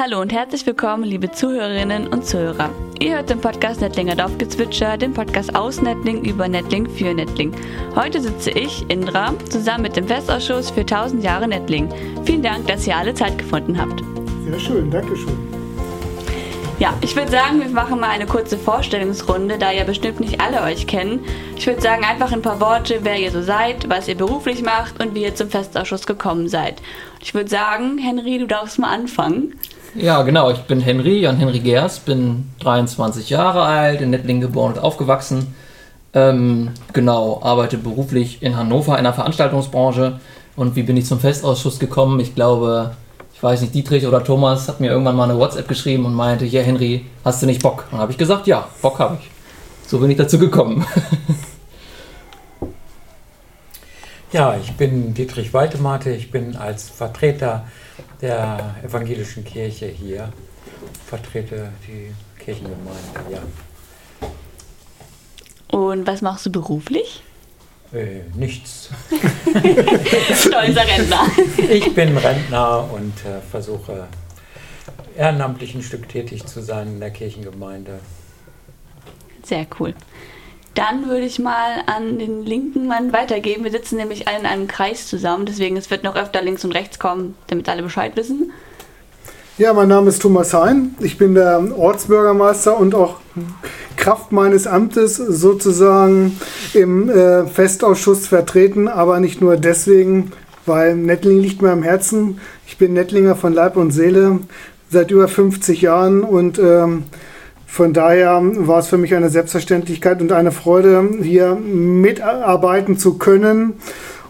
Hallo und herzlich willkommen, liebe Zuhörerinnen und Zuhörer. Ihr hört den Podcast Nettlinger Dorfgezwitscher, den Podcast aus Nettling über Nettling für Nettling. Heute sitze ich, Indra, zusammen mit dem Festausschuss für 1000 Jahre Nettling. Vielen Dank, dass ihr alle Zeit gefunden habt. Sehr schön, danke schön. Ja, ich würde sagen, wir machen mal eine kurze Vorstellungsrunde, da ja bestimmt nicht alle euch kennen. Ich würde sagen, einfach ein paar Worte, wer ihr so seid, was ihr beruflich macht und wie ihr zum Festausschuss gekommen seid. Ich würde sagen, Henry, du darfst mal anfangen. Ja, genau. Ich bin Henry, Jan-Henry Gers, bin 23 Jahre alt, in Nettlingen geboren und aufgewachsen. Ähm, genau, arbeite beruflich in Hannover in der Veranstaltungsbranche. Und wie bin ich zum Festausschuss gekommen? Ich glaube, ich weiß nicht, Dietrich oder Thomas hat mir irgendwann mal eine WhatsApp geschrieben und meinte, ja Henry, hast du nicht Bock? Und habe ich gesagt, ja, Bock habe ich. So bin ich dazu gekommen. ja, ich bin Dietrich Waltemate, ich bin als Vertreter der evangelischen Kirche hier, vertrete die Kirchengemeinde, ja. Und was machst du beruflich? Äh, nichts. Stolzer Rentner. Ich bin Rentner und äh, versuche ehrenamtlich ein Stück tätig zu sein in der Kirchengemeinde. Sehr cool. Dann würde ich mal an den linken Mann weitergeben. Wir sitzen nämlich alle in einem Kreis zusammen, deswegen es wird noch öfter links und rechts kommen, damit alle Bescheid wissen. Ja, mein Name ist Thomas Hein. Ich bin der Ortsbürgermeister und auch Kraft meines Amtes sozusagen im äh, Festausschuss vertreten, aber nicht nur deswegen, weil Nettling liegt mir am Herzen. Ich bin Nettlinger von Leib und Seele seit über 50 Jahren und ähm, von daher war es für mich eine Selbstverständlichkeit und eine Freude, hier mitarbeiten zu können.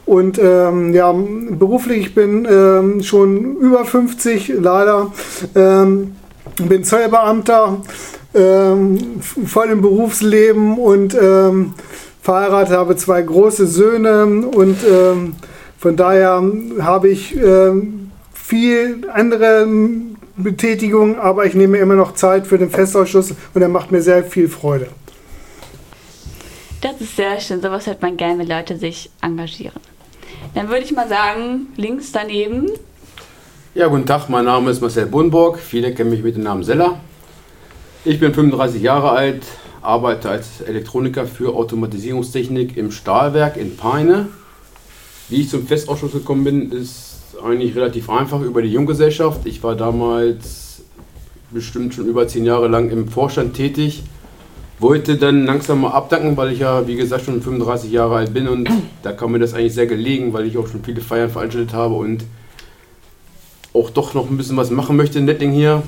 Und ähm, ja, beruflich, ich bin ähm, schon über 50, leider. Ähm, bin Zollbeamter, ähm, voll im Berufsleben und ähm, verheiratet, habe zwei große Söhne und ähm, von daher habe ich viel andere Betätigung, aber ich nehme immer noch Zeit für den Festausschuss und er macht mir sehr viel Freude. Das ist sehr schön. Sowas hört man gerne, wenn Leute sich engagieren. Dann würde ich mal sagen, links daneben. Ja, guten Tag, mein Name ist Marcel Bunburg. Viele kennen mich mit dem Namen Seller. Ich bin 35 Jahre alt, arbeite als Elektroniker für Automatisierungstechnik im Stahlwerk in Peine. Wie ich zum Festausschuss gekommen bin, ist eigentlich relativ einfach über die Junggesellschaft. Ich war damals bestimmt schon über zehn Jahre lang im Vorstand tätig. Wollte dann langsam mal abdanken, weil ich ja, wie gesagt, schon 35 Jahre alt bin und da kam mir das eigentlich sehr gelegen, weil ich auch schon viele Feiern veranstaltet habe und auch doch noch ein bisschen was machen möchte in Nettling hier.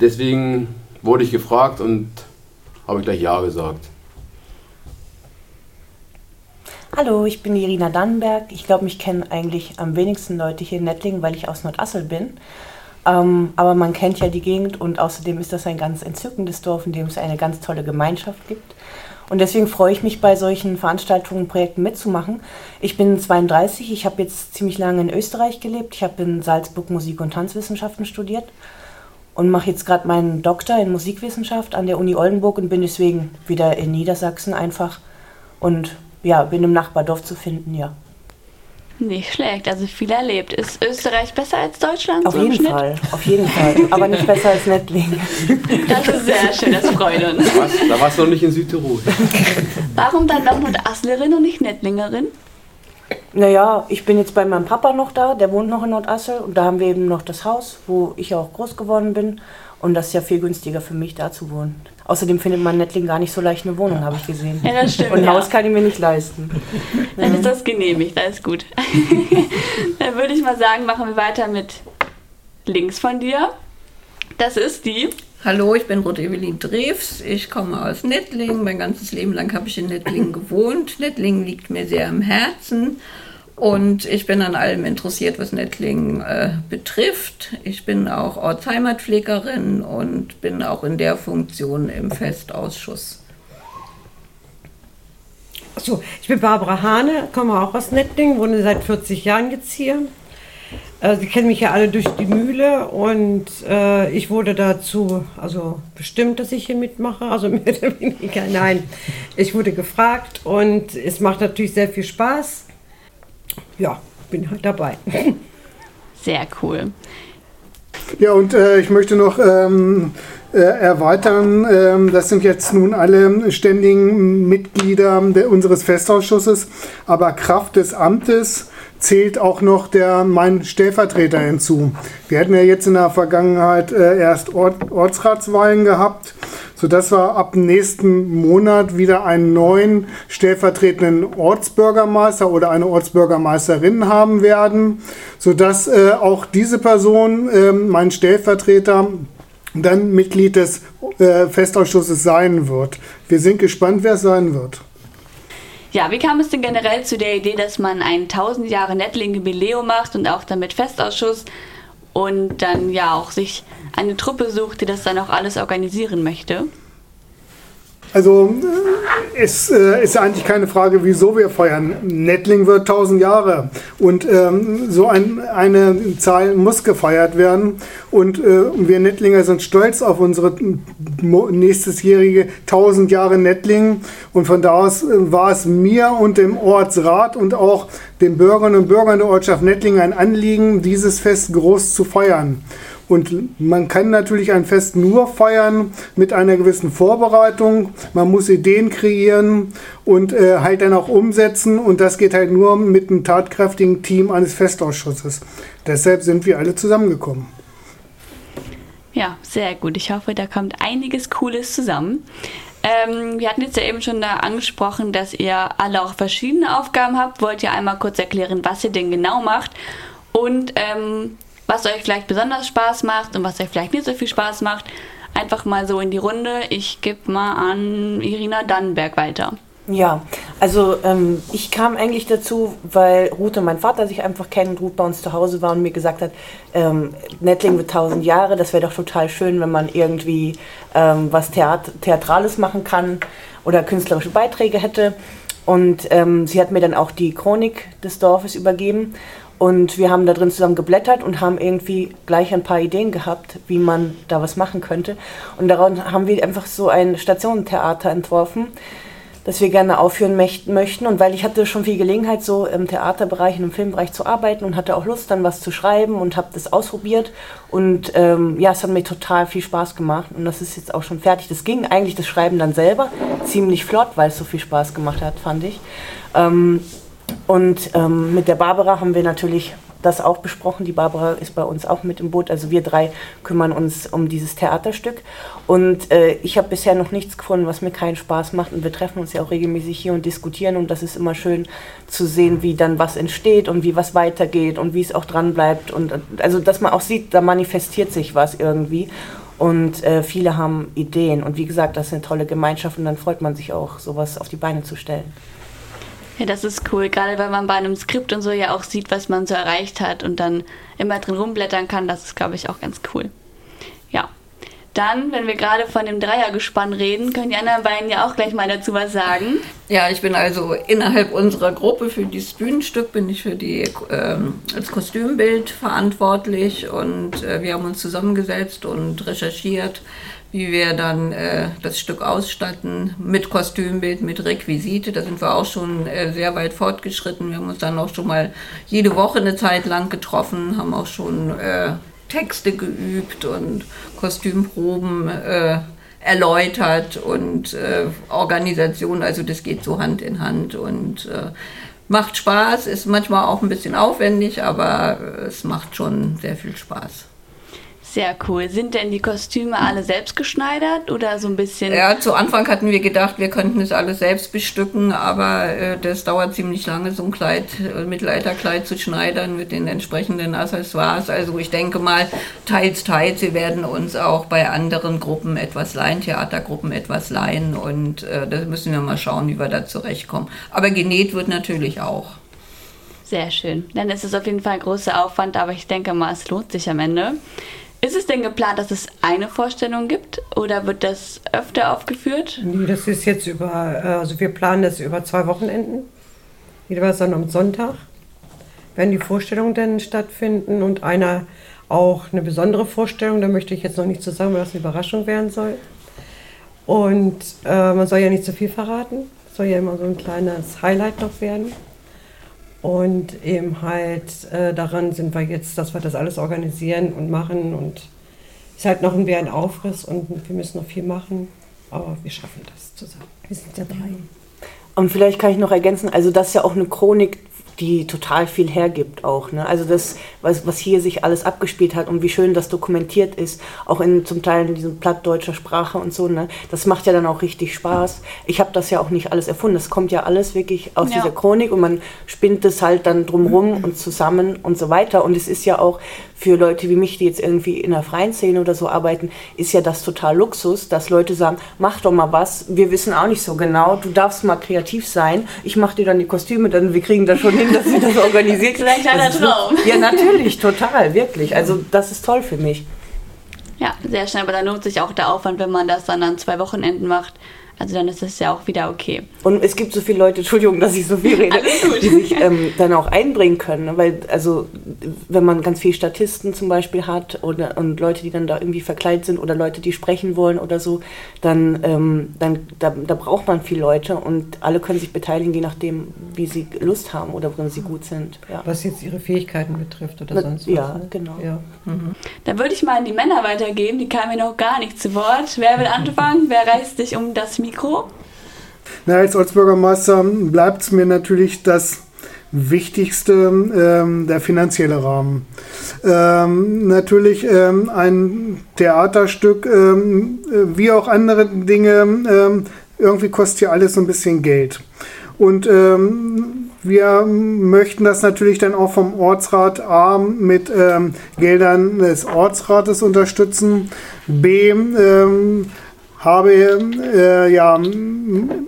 Deswegen wurde ich gefragt und habe gleich Ja gesagt. Hallo, ich bin Irina Dannenberg. Ich glaube, mich kennen eigentlich am wenigsten Leute hier in Nettlingen, weil ich aus Nordassel bin. Ähm, aber man kennt ja die Gegend und außerdem ist das ein ganz entzückendes Dorf, in dem es eine ganz tolle Gemeinschaft gibt. Und deswegen freue ich mich, bei solchen Veranstaltungen und Projekten mitzumachen. Ich bin 32, ich habe jetzt ziemlich lange in Österreich gelebt. Ich habe in Salzburg Musik- und Tanzwissenschaften studiert und mache jetzt gerade meinen Doktor in Musikwissenschaft an der Uni Oldenburg und bin deswegen wieder in Niedersachsen einfach und ja, bin im Nachbardorf zu finden, ja. Nicht schlecht, also viel erlebt. Ist Österreich besser als Deutschland? Auf so jeden Fall, auf jeden Fall. Aber nicht besser als Nettling. Das ist sehr schön, das freut uns. Da warst du noch nicht in Südtirol. Warum dann noch Nordasslerin und nicht Nettlingerin? Naja, ich bin jetzt bei meinem Papa noch da, der wohnt noch in Nordassel und da haben wir eben noch das Haus, wo ich auch groß geworden bin. Und das ist ja viel günstiger für mich, da zu wohnen. Außerdem findet man in Nettling gar nicht so leicht eine Wohnung, habe ich gesehen. Ja, das stimmt. Und ein ja. Haus kann ich mir nicht leisten. Dann ist das genehmigt, alles gut. Dann würde ich mal sagen, machen wir weiter mit links von dir. Das ist die. Hallo, ich bin Ruth Evelyn Drews. Ich komme aus Nettlingen. Mein ganzes Leben lang habe ich in Nettlingen gewohnt. Nettlingen liegt mir sehr am Herzen. Und ich bin an allem interessiert, was Nettlingen äh, betrifft. Ich bin auch Ortsheimatpflegerin und bin auch in der Funktion im Festausschuss. So, ich bin Barbara Hane, komme auch aus Nettlingen, wohne seit 40 Jahren jetzt hier. Äh, Sie kennen mich ja alle durch die Mühle und äh, ich wurde dazu, also bestimmt, dass ich hier mitmache, also mehr oder weniger, nein. Ich wurde gefragt und es macht natürlich sehr viel Spaß ja, bin halt dabei. Sehr cool. Ja, und äh, ich möchte noch ähm, äh, erweitern. Ähm, das sind jetzt nun alle ständigen Mitglieder der, unseres Festausschusses, aber Kraft des Amtes zählt auch noch der mein Stellvertreter hinzu. Wir hatten ja jetzt in der Vergangenheit äh, erst Ort, Ortsratswahlen gehabt, sodass wir ab nächsten Monat wieder einen neuen stellvertretenden Ortsbürgermeister oder eine Ortsbürgermeisterin haben werden, sodass äh, auch diese Person, äh, mein Stellvertreter, dann Mitglied des äh, Festausschusses sein wird. Wir sind gespannt, wer es sein wird. Ja, wie kam es denn generell zu der Idee, dass man ein 1000 Jahre Nettling Jubiläum macht und auch damit Festausschuss und dann ja auch sich eine Truppe sucht, die das dann auch alles organisieren möchte? Also es äh, ist eigentlich keine Frage, wieso wir feiern. Nettling wird 1000 Jahre und ähm, so ein, eine Zahl muss gefeiert werden. Und äh, wir Nettlinger sind stolz auf unsere nächstesjährige 1000 Jahre Nettling. Und von da aus äh, war es mir und dem Ortsrat und auch den Bürgerinnen und Bürgern der Ortschaft Nettling ein Anliegen, dieses Fest groß zu feiern. Und man kann natürlich ein Fest nur feiern mit einer gewissen Vorbereitung. Man muss Ideen kreieren und äh, halt dann auch umsetzen. Und das geht halt nur mit einem tatkräftigen Team eines Festausschusses. Deshalb sind wir alle zusammengekommen. Ja, sehr gut. Ich hoffe, da kommt einiges Cooles zusammen. Ähm, wir hatten jetzt ja eben schon da angesprochen, dass ihr alle auch verschiedene Aufgaben habt. Wollt ihr einmal kurz erklären, was ihr denn genau macht? Und ähm, was euch vielleicht besonders Spaß macht und was euch vielleicht nicht so viel Spaß macht. Einfach mal so in die Runde. Ich gebe mal an Irina Dannenberg weiter. Ja, also ähm, ich kam eigentlich dazu, weil Ruth und mein Vater sich einfach kennen, Ruth bei uns zu Hause war und mir gesagt hat, ähm, Nettling wird tausend Jahre, das wäre doch total schön, wenn man irgendwie ähm, was Theat Theatrales machen kann oder künstlerische Beiträge hätte. Und ähm, sie hat mir dann auch die Chronik des Dorfes übergeben. Und wir haben da drin zusammen geblättert und haben irgendwie gleich ein paar Ideen gehabt, wie man da was machen könnte. Und daraus haben wir einfach so ein Stationentheater entworfen, das wir gerne aufführen möchten. Und weil ich hatte schon viel Gelegenheit, so im Theaterbereich, und im Filmbereich zu arbeiten und hatte auch Lust, dann was zu schreiben und habe das ausprobiert. Und ähm, ja, es hat mir total viel Spaß gemacht. Und das ist jetzt auch schon fertig. Das ging eigentlich das Schreiben dann selber ziemlich flott, weil es so viel Spaß gemacht hat, fand ich. Ähm, und ähm, mit der Barbara haben wir natürlich das auch besprochen. Die Barbara ist bei uns auch mit im Boot. Also wir drei kümmern uns um dieses Theaterstück. Und äh, ich habe bisher noch nichts gefunden, was mir keinen Spaß macht. Und wir treffen uns ja auch regelmäßig hier und diskutieren. Und das ist immer schön zu sehen, wie dann was entsteht und wie was weitergeht und wie es auch dran bleibt. Und also, dass man auch sieht, da manifestiert sich was irgendwie. Und äh, viele haben Ideen. Und wie gesagt, das ist eine tolle Gemeinschaft. Und dann freut man sich auch, sowas auf die Beine zu stellen. Ja, das ist cool, gerade weil man bei einem Skript und so ja auch sieht, was man so erreicht hat und dann immer drin rumblättern kann. Das ist, glaube ich, auch ganz cool. Ja. Dann, wenn wir gerade von dem Dreiergespann reden, können die anderen beiden ja auch gleich mal dazu was sagen. Ja, ich bin also innerhalb unserer Gruppe für dieses Bühnenstück, bin ich für die ähm, als Kostümbild verantwortlich und äh, wir haben uns zusammengesetzt und recherchiert, wie wir dann äh, das Stück ausstatten mit Kostümbild, mit Requisite. Da sind wir auch schon äh, sehr weit fortgeschritten. Wir haben uns dann auch schon mal jede Woche eine Zeit lang getroffen, haben auch schon äh, Texte geübt und Kostümproben äh, erläutert und äh, Organisation. Also das geht so Hand in Hand und äh, macht Spaß, ist manchmal auch ein bisschen aufwendig, aber es macht schon sehr viel Spaß. Sehr cool. Sind denn die Kostüme alle selbst geschneidert oder so ein bisschen? Ja, zu Anfang hatten wir gedacht, wir könnten es alles selbst bestücken, aber äh, das dauert ziemlich lange, so ein Kleid, äh, Mittelalterkleid zu schneidern mit den entsprechenden Accessoires. Also ich denke mal, teils, teils. Wir werden uns auch bei anderen Gruppen etwas leihen, Theatergruppen etwas leihen und äh, da müssen wir mal schauen, wie wir da zurechtkommen. Aber genäht wird natürlich auch. Sehr schön. Dann ist es auf jeden Fall ein großer Aufwand, aber ich denke mal, es lohnt sich am Ende. Ist es denn geplant, dass es eine Vorstellung gibt oder wird das öfter aufgeführt? Nee, das ist jetzt über, äh, also wir planen das über zwei Wochenenden. Jeweils dann am Sonntag werden die Vorstellungen dann stattfinden und einer auch eine besondere Vorstellung, da möchte ich jetzt noch nicht zu sagen, weil das eine Überraschung werden soll. Und äh, man soll ja nicht zu viel verraten, soll ja immer so ein kleines Highlight noch werden. Und eben halt äh, daran sind wir jetzt, dass wir das alles organisieren und machen. Und es ist halt noch ein, ein Aufriss und wir müssen noch viel machen. Aber wir schaffen das zusammen. Wir sind ja drei. Und vielleicht kann ich noch ergänzen, also das ist ja auch eine Chronik die total viel hergibt auch. Ne? Also das, was, was hier sich alles abgespielt hat und wie schön das dokumentiert ist, auch in zum Teil in diesem plattdeutscher Sprache und so, ne? das macht ja dann auch richtig Spaß. Ich habe das ja auch nicht alles erfunden, das kommt ja alles wirklich aus ja. dieser Chronik und man spinnt es halt dann drumrum und zusammen und so weiter. Und es ist ja auch für Leute wie mich, die jetzt irgendwie in der freien Szene oder so arbeiten, ist ja das total Luxus, dass Leute sagen, mach doch mal was, wir wissen auch nicht so genau, du darfst mal kreativ sein, ich mache dir dann die Kostüme, dann wir kriegen das schon hin, dass wir das organisiert. Vielleicht ein Traum. Ja, natürlich, total, wirklich. Also das ist toll für mich. Ja, sehr schnell, aber da lohnt sich auch der Aufwand, wenn man das dann an zwei Wochenenden macht also dann ist das ja auch wieder okay. Und es gibt so viele Leute, Entschuldigung, dass ich so viel rede, die sich ähm, dann auch einbringen können. Ne? Weil, also, wenn man ganz viele Statisten zum Beispiel hat oder, und Leute, die dann da irgendwie verkleidet sind oder Leute, die sprechen wollen oder so, dann, ähm, dann da, da braucht man viele Leute und alle können sich beteiligen, je nachdem, wie sie Lust haben oder worin sie gut sind. Ja. Was jetzt ihre Fähigkeiten betrifft oder Na, sonst was. Ja, ne? genau. Ja. Mhm. Dann würde ich mal an die Männer weitergeben, die kamen mir noch gar nicht zu Wort. Wer will anfangen? Wer reißt sich um das Mikro? Na, als Ortsbürgermeister bleibt es mir natürlich das Wichtigste ähm, der finanzielle Rahmen. Ähm, natürlich ähm, ein Theaterstück, ähm, äh, wie auch andere Dinge, ähm, irgendwie kostet ja alles so ein bisschen Geld. Und ähm, wir möchten das natürlich dann auch vom Ortsrat A mit Geldern des Ortsrates unterstützen. B habe äh, ja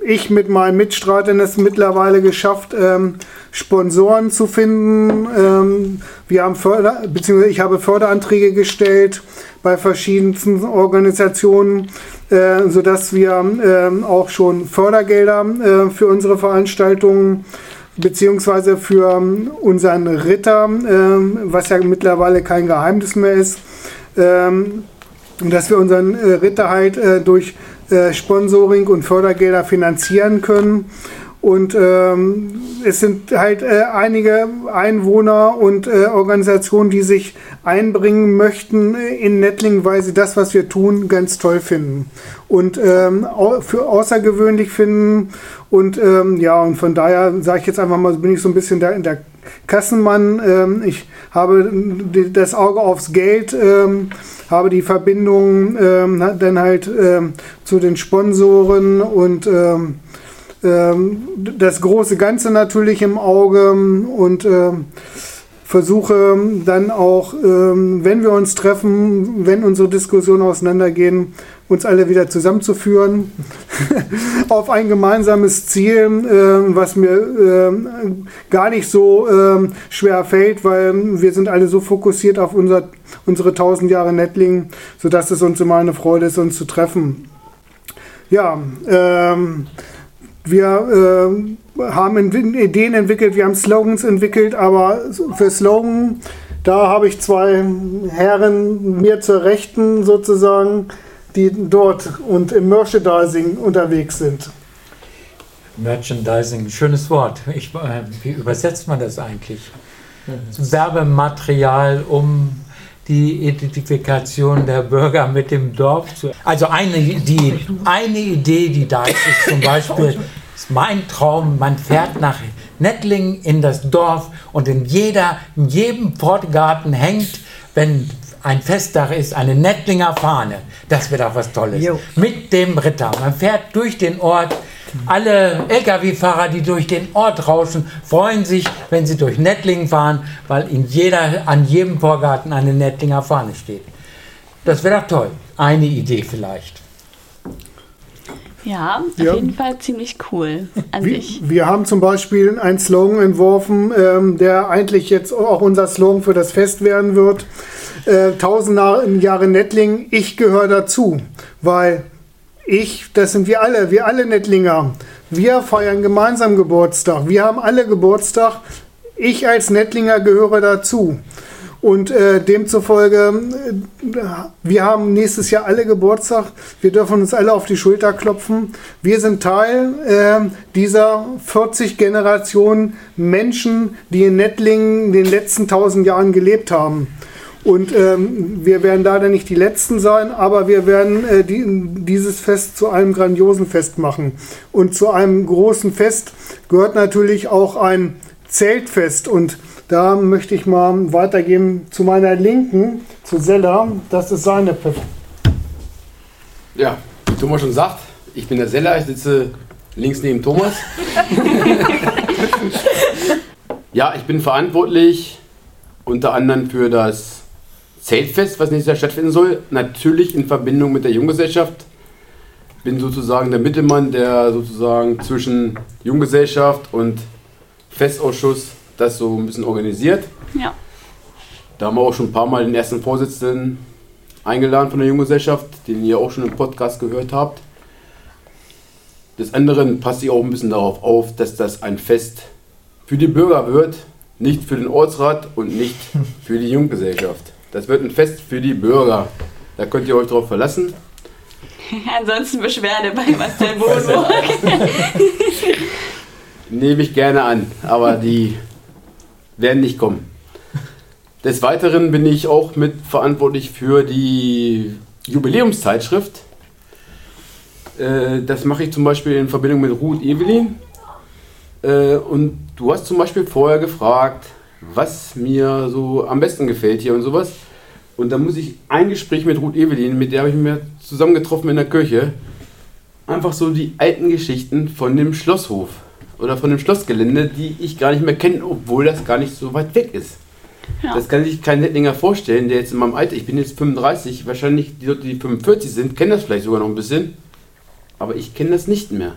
ich mit meinen Mitstreitern es mittlerweile geschafft, ähm, Sponsoren zu finden. Ähm, wir haben Förder, beziehungsweise ich habe Förderanträge gestellt bei verschiedensten Organisationen, äh, sodass wir äh, auch schon Fördergelder äh, für unsere Veranstaltungen beziehungsweise für unseren Ritter, äh, was ja mittlerweile kein Geheimnis mehr ist, ähm, dass wir unseren äh, Ritter halt äh, durch äh, Sponsoring und Fördergelder finanzieren können. Und ähm, es sind halt äh, einige Einwohner und äh, Organisationen, die sich einbringen möchten in Nettling, weil sie das, was wir tun, ganz toll finden und ähm, für außergewöhnlich finden. Und ähm, ja, und von daher sage ich jetzt einfach mal, bin ich so ein bisschen in der Kassenmann. Ähm, ich habe das Auge aufs Geld, ähm, habe die Verbindung ähm, dann halt zu den Sponsoren und das große Ganze natürlich im Auge und versuche dann auch, wenn wir uns treffen, wenn unsere Diskussionen auseinandergehen, uns alle wieder zusammenzuführen auf ein gemeinsames Ziel, was mir gar nicht so schwer fällt, weil wir sind alle so fokussiert auf unser, unsere 1000 Jahre Nettling, sodass es uns immer eine Freude ist, uns zu treffen. Ja, ähm, wir äh, haben Ideen entwickelt, wir haben Slogans entwickelt, aber für Slogan, da habe ich zwei Herren mir zur Rechten sozusagen, die dort und im Merchandising unterwegs sind. Merchandising, schönes Wort. Ich, äh, wie übersetzt man das eigentlich? Werbematerial, um die Identifikation der Bürger mit dem Dorf zu. Also eine, die, eine Idee, die da ist, ist zum Beispiel, ist mein Traum, man fährt nach Nettlingen in das Dorf und in, jeder, in jedem Portgarten hängt, wenn ein Festtag ist, eine Nettlinger Fahne. Das wird auch was Tolles. Jo. Mit dem Ritter. Man fährt durch den Ort. Alle Lkw-Fahrer, die durch den Ort rauschen, freuen sich, wenn sie durch Nettlingen fahren, weil in jeder, an jedem Vorgarten eine Nettlinger Fahne steht. Das wäre doch toll. Eine Idee vielleicht. Ja, auf ja. jeden Fall ziemlich cool an wir, sich. Wir haben zum Beispiel einen Slogan entworfen, ähm, der eigentlich jetzt auch unser Slogan für das Fest werden wird. Äh, tausend Jahre Nettling, ich gehöre dazu, weil ich, das sind wir alle, wir alle Nettlinger. Wir feiern gemeinsam Geburtstag. Wir haben alle Geburtstag. Ich als Nettlinger gehöre dazu. Und äh, demzufolge, äh, wir haben nächstes Jahr alle Geburtstag. Wir dürfen uns alle auf die Schulter klopfen. Wir sind Teil äh, dieser 40 Generationen Menschen, die in Nettlingen in den letzten 1000 Jahren gelebt haben. Und ähm, wir werden leider nicht die Letzten sein, aber wir werden äh, die, dieses Fest zu einem grandiosen Fest machen. Und zu einem großen Fest gehört natürlich auch ein Zeltfest. Und da möchte ich mal weitergeben zu meiner Linken, zu Sella. Das ist seine Pfiff. Ja, wie Thomas schon sagt, ich bin der Seller, ich sitze links neben Thomas. ja, ich bin verantwortlich unter anderem für das Zeltfest, was nächstes Jahr stattfinden soll. Natürlich in Verbindung mit der Junggesellschaft. Bin sozusagen der Mittelmann, der sozusagen zwischen Junggesellschaft und Festausschuss das so ein bisschen organisiert. Ja. Da haben wir auch schon ein paar Mal den ersten Vorsitzenden eingeladen von der Junggesellschaft, den ihr auch schon im Podcast gehört habt. Des anderen passe ich auch ein bisschen darauf auf, dass das ein Fest für die Bürger wird, nicht für den Ortsrat und nicht für die Junggesellschaft. Das wird ein Fest für die Bürger. Da könnt ihr euch drauf verlassen. Ansonsten Beschwerde bei Marcel Bodenburg. Nehme ich gerne an, aber die werden nicht kommen. Des Weiteren bin ich auch mitverantwortlich für die Jubiläumszeitschrift. Äh, das mache ich zum Beispiel in Verbindung mit Ruth Evelyn. Äh, und du hast zum Beispiel vorher gefragt, was mir so am besten gefällt hier und sowas. Und da muss ich ein Gespräch mit Ruth Evelyn, mit der habe ich mir zusammengetroffen in der Kirche, einfach so die alten Geschichten von dem Schlosshof oder von dem Schlossgelände, die ich gar nicht mehr kenne, obwohl das gar nicht so weit weg ist. Ja. Das kann sich kein Nettlinger vorstellen, der jetzt in meinem Alter, ich bin jetzt 35, wahrscheinlich die Leute, die 45 sind, kennen das vielleicht sogar noch ein bisschen, aber ich kenne das nicht mehr.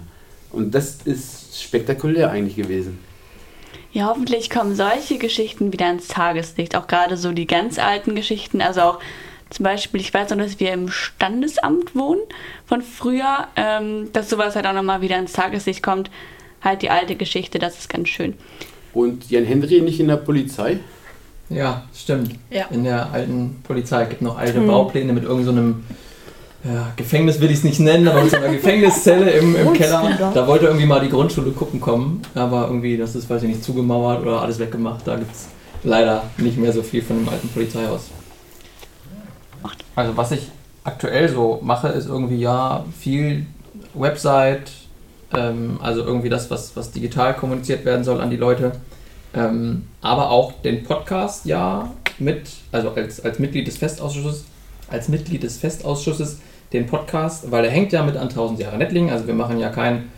Und das ist spektakulär eigentlich gewesen. Ja, hoffentlich kommen solche Geschichten wieder ins Tageslicht. Auch gerade so die ganz alten Geschichten. Also auch zum Beispiel, ich weiß noch, dass wir im Standesamt wohnen von früher, ähm, dass sowas halt auch nochmal wieder ins Tageslicht kommt. Halt die alte Geschichte, das ist ganz schön. Und Jan Henry nicht in der Polizei? Ja, stimmt. Ja. In der alten Polizei gibt noch alte Baupläne mit irgendeinem so ja, Gefängnis will ich es nicht nennen, aber so einer Gefängniszelle im, im Keller. Da wollte irgendwie mal die Grundschule gucken kommen, aber irgendwie, das ist, weiß ich nicht, zugemauert oder alles weggemacht. Da gibt es leider nicht mehr so viel von dem alten Polizeihaus. Also was ich aktuell so mache, ist irgendwie ja viel Website, ähm, also irgendwie das, was, was digital kommuniziert werden soll an die Leute. Ähm, aber auch den Podcast ja mit, also als, als Mitglied des Festausschusses, als Mitglied des Festausschusses den Podcast, weil er hängt ja mit an 1000 Jahre Nettling. Also wir machen ja keinen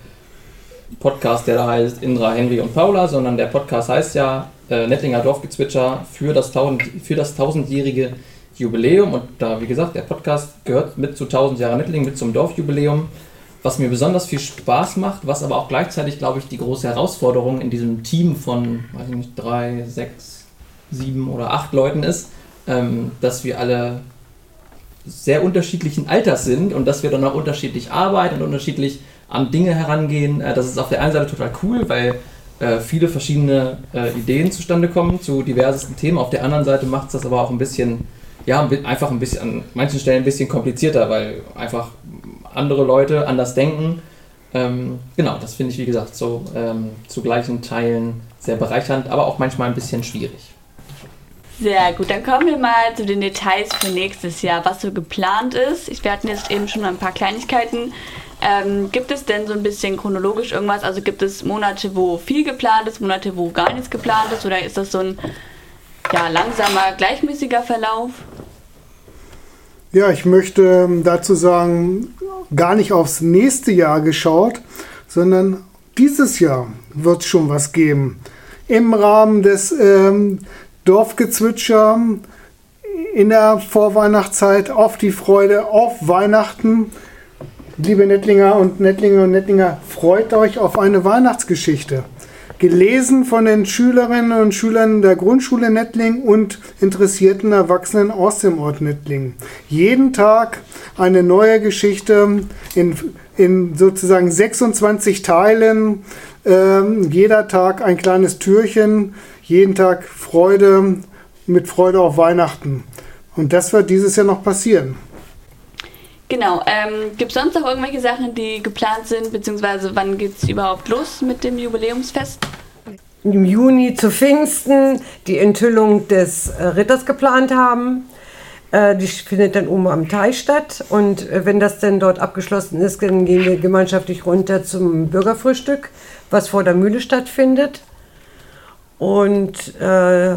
Podcast, der da heißt Indra, Henry und Paula, sondern der Podcast heißt ja äh, Nettlinger Dorfgezwitscher für das, 1000, für das tausendjährige Jubiläum. Und da, wie gesagt, der Podcast gehört mit zu 1000 Jahre Nettling, mit zum Dorfjubiläum. Was mir besonders viel Spaß macht, was aber auch gleichzeitig, glaube ich, die große Herausforderung in diesem Team von, weiß ich nicht, drei, sechs, sieben oder acht Leuten ist, ähm, dass wir alle sehr unterschiedlichen Alters sind und dass wir dann auch unterschiedlich arbeiten und unterschiedlich an Dinge herangehen. Äh, das ist auf der einen Seite total cool, weil äh, viele verschiedene äh, Ideen zustande kommen zu diversesten Themen. Auf der anderen Seite macht es das aber auch ein bisschen, ja, einfach ein bisschen, an manchen Stellen ein bisschen komplizierter, weil einfach andere Leute anders denken. Ähm, genau, das finde ich, wie gesagt, so ähm, zu gleichen Teilen sehr bereichernd, aber auch manchmal ein bisschen schwierig. Sehr gut, dann kommen wir mal zu den Details für nächstes Jahr, was so geplant ist. Ich, wir hatten jetzt eben schon ein paar Kleinigkeiten. Ähm, gibt es denn so ein bisschen chronologisch irgendwas? Also gibt es Monate, wo viel geplant ist, Monate, wo gar nichts geplant ist? Oder ist das so ein ja, langsamer, gleichmäßiger Verlauf? Ja, ich möchte ähm, dazu sagen, gar nicht aufs nächste Jahr geschaut, sondern dieses Jahr wird schon was geben. Im Rahmen des ähm, Dorfgezwitscher in der Vorweihnachtszeit auf die Freude auf Weihnachten. Liebe Nettlinger und Nettlinger und Nettlinger, freut euch auf eine Weihnachtsgeschichte. Gelesen von den Schülerinnen und Schülern der Grundschule Nettling und interessierten Erwachsenen aus dem Ort Nettling. Jeden Tag eine neue Geschichte in, in sozusagen 26 Teilen. Ähm, jeder Tag ein kleines Türchen, jeden Tag Freude, mit Freude auf Weihnachten. Und das wird dieses Jahr noch passieren. Genau. Ähm, Gibt es sonst noch irgendwelche Sachen, die geplant sind, beziehungsweise wann geht es überhaupt los mit dem Jubiläumsfest? Im Juni zu Pfingsten die Enthüllung des äh, Ritters geplant haben. Äh, die findet dann oben am Teich statt. Und äh, wenn das dann dort abgeschlossen ist, dann gehen wir gemeinschaftlich runter zum Bürgerfrühstück, was vor der Mühle stattfindet. Und äh,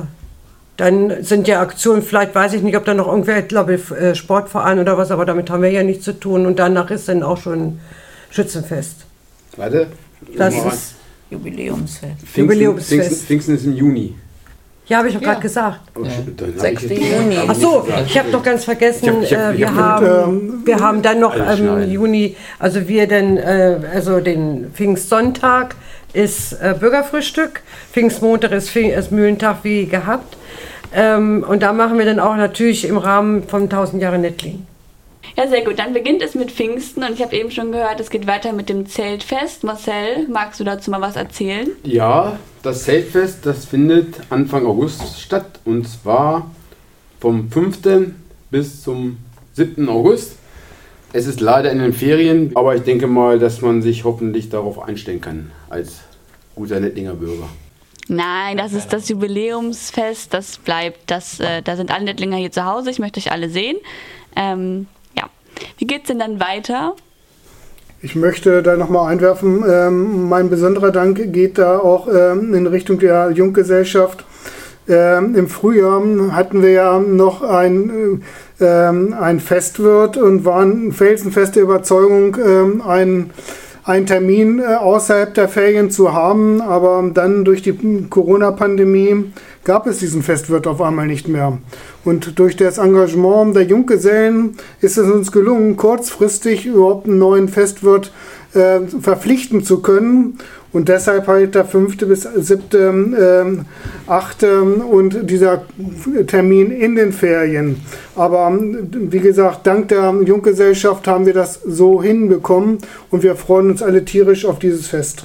dann sind ja Aktionen, vielleicht weiß ich nicht, ob da noch irgendwer, ich glaube äh, Sportverein oder was, aber damit haben wir ja nichts zu tun. Und danach ist dann auch schon Schützenfest. Warte. Das ist, Jubiläumsfest. Pfingsten, Jubiläumsfest. Pfingsten, Pfingsten ist im Juni. ja, habe ich doch gerade gesagt. Oh, dann hab 6. ich jetzt- Juni. Ach so, ich habe noch ganz vergessen, Ich hab- ich hab- äh, ich wir, hab- haben, wir haben dann noch im schneiden. Juni, also wir denn, äh, also den Pfingstsonntag ist äh, Bürgerfrühstück, Pfingstmontag ist, Pfing ist Mühlentag wie gehabt. Ähm, und da machen wir dann auch natürlich im Rahmen von 1000 Jahre Nettling. Ja, sehr gut. Dann beginnt es mit Pfingsten und ich habe eben schon gehört, es geht weiter mit dem Zeltfest. Marcel, magst du dazu mal was erzählen? Ja, das Zeltfest, das findet Anfang August statt und zwar vom 5. bis zum 7. August. Es ist leider in den Ferien, aber ich denke mal, dass man sich hoffentlich darauf einstellen kann als guter Nettlinger Bürger. Nein, das ist das Jubiläumsfest. Das bleibt, das, äh, da sind alle Nettlinger hier zu Hause. Ich möchte euch alle sehen. Ähm, ja. Wie geht's denn dann weiter? Ich möchte da nochmal einwerfen, ähm, mein besonderer Dank geht da auch ähm, in Richtung der Junggesellschaft. Ähm, Im Frühjahr hatten wir ja noch ein, äh, ähm, ein Festwirt und waren felsenfeste Überzeugung, ähm, ein einen Termin äh, außerhalb der Ferien zu haben, aber dann durch die Corona-Pandemie gab es diesen Festwirt auf einmal nicht mehr. Und durch das Engagement der Junggesellen ist es uns gelungen, kurzfristig überhaupt einen neuen Festwirt äh, verpflichten zu können. Und deshalb halt der fünfte bis siebte, ähm, achte und dieser Termin in den Ferien. Aber ähm, wie gesagt, dank der Junggesellschaft haben wir das so hinbekommen und wir freuen uns alle tierisch auf dieses Fest.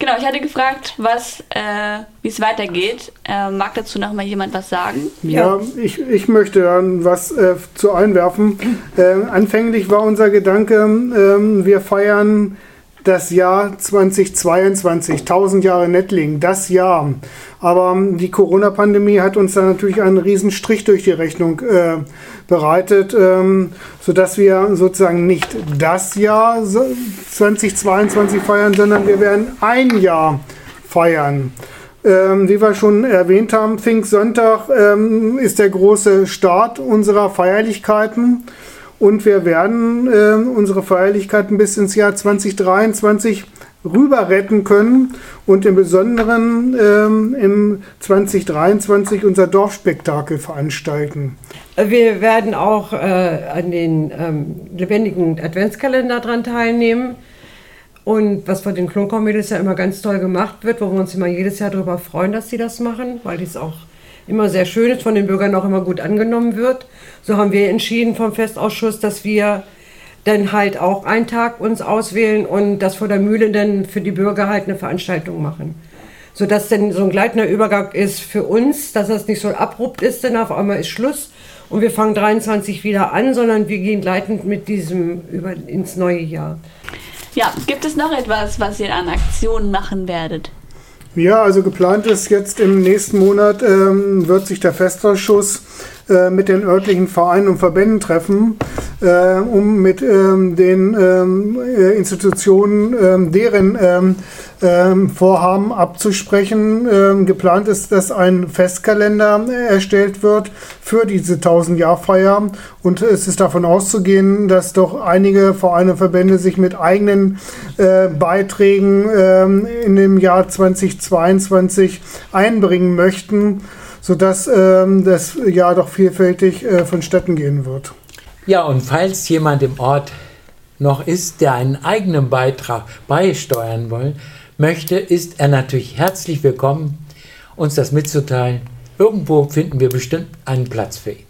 Genau, ich hatte gefragt, was, äh, wie es weitergeht. Äh, mag dazu noch mal jemand was sagen? Ja, ich, ich möchte dann was äh, zu einwerfen. Äh, anfänglich war unser Gedanke, ähm, wir feiern das Jahr 2022, 1000 Jahre Nettling, das Jahr. Aber die Corona-Pandemie hat uns da natürlich einen riesen Strich durch die Rechnung äh, bereitet, ähm, sodass wir sozusagen nicht das Jahr so 2022 feiern, sondern wir werden ein Jahr feiern. Ähm, wie wir schon erwähnt haben, Pfingstsonntag ähm, ist der große Start unserer Feierlichkeiten. Und wir werden äh, unsere Feierlichkeiten bis ins Jahr 2023 rüber retten können und im Besonderen ähm, im 2023 unser Dorfspektakel veranstalten. Wir werden auch äh, an den ähm, lebendigen Adventskalender dran teilnehmen. Und was von den Klonkormädels ja immer ganz toll gemacht wird, wo wir uns immer jedes Jahr darüber freuen, dass sie das machen, weil dies auch immer sehr schön ist, von den Bürgern auch immer gut angenommen wird. So haben wir entschieden vom Festausschuss, dass wir dann halt auch einen Tag uns auswählen und das vor der Mühle dann für die Bürger halt eine Veranstaltung machen. Sodass dann so ein gleitender Übergang ist für uns, dass das nicht so abrupt ist, denn auf einmal ist Schluss und wir fangen 23 wieder an, sondern wir gehen gleitend mit diesem über ins neue Jahr. Ja, gibt es noch etwas, was ihr an Aktionen machen werdet? Ja, also geplant ist jetzt im nächsten Monat ähm, wird sich der Festausschuss äh, mit den örtlichen Vereinen und Verbänden treffen, äh, um mit ähm, den ähm, äh, Institutionen ähm, deren ähm, ähm, Vorhaben abzusprechen. Ähm, geplant ist, dass ein Festkalender erstellt wird für diese 1000-Jahr-Feier und es ist davon auszugehen, dass doch einige Vereine und Verbände sich mit eigenen äh, Beiträgen in dem Jahr 2022 einbringen möchten, sodass ähm, das Jahr doch vielfältig äh, vonstatten gehen wird. Ja, und falls jemand im Ort noch ist, der einen eigenen Beitrag beisteuern wollen möchte, ist er natürlich herzlich willkommen, uns das mitzuteilen. Irgendwo finden wir bestimmt einen Platz für ihn.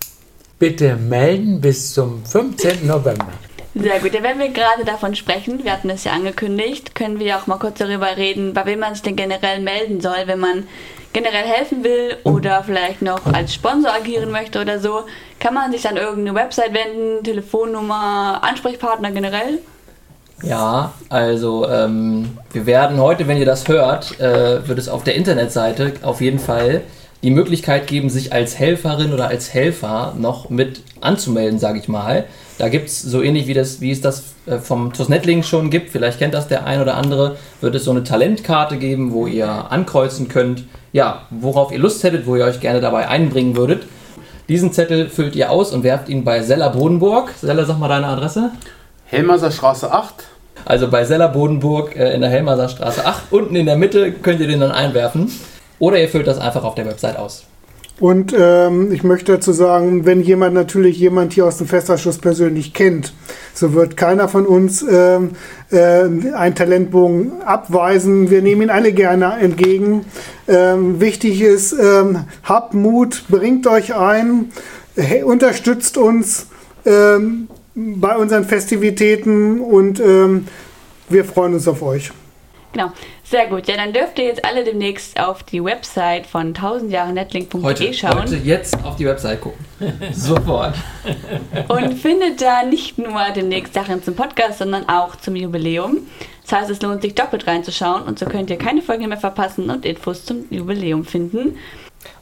Bitte melden bis zum 15. November. Sehr gut, ja, wenn wir gerade davon sprechen, wir hatten es ja angekündigt, können wir auch mal kurz darüber reden, bei wem man sich denn generell melden soll, wenn man generell helfen will oder vielleicht noch als Sponsor agieren möchte oder so, kann man sich an irgendeine Website wenden, Telefonnummer, Ansprechpartner generell? Ja, also ähm, wir werden heute, wenn ihr das hört, äh, wird es auf der Internetseite auf jeden Fall die Möglichkeit geben, sich als Helferin oder als Helfer noch mit anzumelden, sage ich mal. Da gibt es so ähnlich wie, das, wie es das äh, vom TUS Nettling schon gibt, vielleicht kennt das der ein oder andere, wird es so eine Talentkarte geben, wo ihr ankreuzen könnt, ja, worauf ihr Lust hättet, wo ihr euch gerne dabei einbringen würdet. Diesen Zettel füllt ihr aus und werft ihn bei Sella Bodenburg. Sella, sag mal deine Adresse. Helmerser Straße 8. Also bei Sella Bodenburg äh, in der Helmerser Straße 8. Unten in der Mitte könnt ihr den dann einwerfen. Oder ihr füllt das einfach auf der Website aus. Und ähm, ich möchte dazu sagen, wenn jemand natürlich jemand hier aus dem Festausschuss persönlich kennt, so wird keiner von uns ähm, äh, einen Talentbogen abweisen. Wir nehmen ihn alle gerne entgegen. Ähm, wichtig ist, ähm, habt Mut, bringt euch ein, unterstützt uns ähm, bei unseren Festivitäten und ähm, wir freuen uns auf euch. Genau, sehr gut. Ja, dann dürft ihr jetzt alle demnächst auf die Website von 1000jahrenetlink.de Heute, schauen. heute jetzt auf die Website gucken. Sofort. und findet da nicht nur demnächst Sachen zum Podcast, sondern auch zum Jubiläum. Das heißt, es lohnt sich doppelt reinzuschauen und so könnt ihr keine Folge mehr verpassen und Infos zum Jubiläum finden.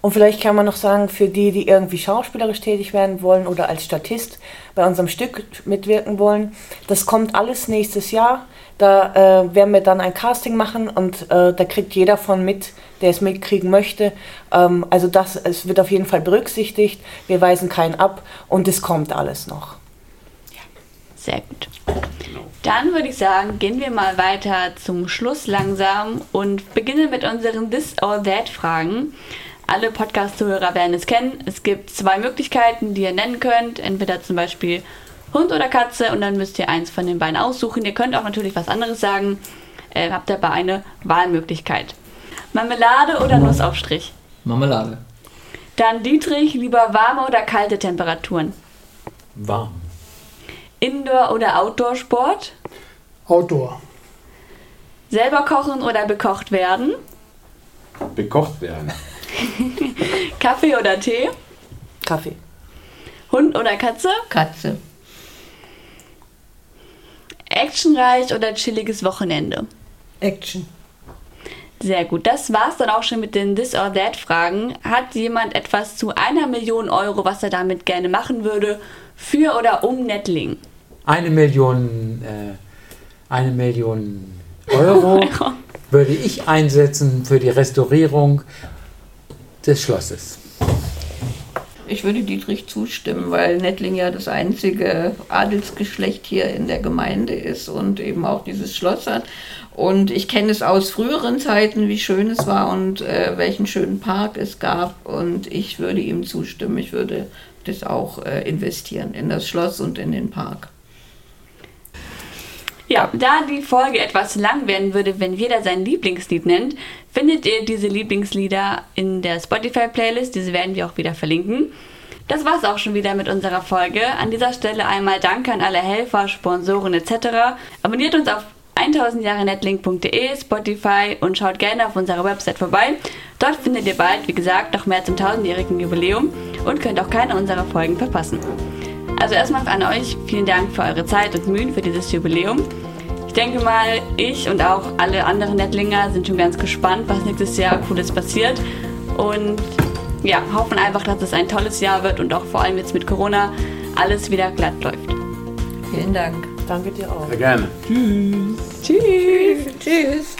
Und vielleicht kann man noch sagen, für die, die irgendwie schauspielerisch tätig werden wollen oder als Statist bei unserem Stück mitwirken wollen, das kommt alles nächstes Jahr. Da äh, werden wir dann ein Casting machen und äh, da kriegt jeder von mit, der es mitkriegen möchte. Ähm, also das, es wird auf jeden Fall berücksichtigt. Wir weisen keinen ab und es kommt alles noch. Sehr gut. Dann würde ich sagen, gehen wir mal weiter zum Schluss langsam und beginnen mit unseren This or That Fragen. Alle Podcast-Zuhörer werden es kennen. Es gibt zwei Möglichkeiten, die ihr nennen könnt. Entweder zum Beispiel Hund oder Katze und dann müsst ihr eins von den beiden aussuchen. Ihr könnt auch natürlich was anderes sagen. Äh, habt dabei eine Wahlmöglichkeit. Marmelade oder Nussaufstrich? Marmelade. Dann Dietrich, lieber warme oder kalte Temperaturen? Warm. Indoor- oder Outdoor-Sport? Outdoor. Selber kochen oder bekocht werden? Bekocht werden. Kaffee oder Tee? Kaffee. Hund oder Katze? Katze. Actionreich oder chilliges Wochenende? Action. Sehr gut. Das war's dann auch schon mit den This or That Fragen. Hat jemand etwas zu einer Million Euro, was er damit gerne machen würde, für oder um Nettling? Eine Million, äh, eine Million Euro würde ich einsetzen für die Restaurierung des Schlosses. Ich würde Dietrich zustimmen, weil Nettling ja das einzige Adelsgeschlecht hier in der Gemeinde ist und eben auch dieses Schloss hat. Und ich kenne es aus früheren Zeiten, wie schön es war und äh, welchen schönen Park es gab. Und ich würde ihm zustimmen. Ich würde das auch äh, investieren in das Schloss und in den Park. Ja, da die Folge etwas lang werden würde, wenn jeder sein Lieblingslied nennt, findet ihr diese Lieblingslieder in der Spotify-Playlist. Diese werden wir auch wieder verlinken. Das war's auch schon wieder mit unserer Folge. An dieser Stelle einmal Danke an alle Helfer, Sponsoren etc. Abonniert uns auf 1000jahrenetlink.de, Spotify und schaut gerne auf unserer Website vorbei. Dort findet ihr bald, wie gesagt, noch mehr zum 1000-jährigen Jubiläum und könnt auch keine unserer Folgen verpassen. Also erstmal an euch vielen Dank für eure Zeit und Mühen für dieses Jubiläum. Ich denke mal, ich und auch alle anderen Nettlinger sind schon ganz gespannt, was nächstes Jahr Cooles passiert. Und ja, hoffen einfach, dass es ein tolles Jahr wird und auch vor allem jetzt mit Corona alles wieder glatt läuft. Vielen Dank. Danke dir auch. Sehr gerne. Tschüss! Tschüss.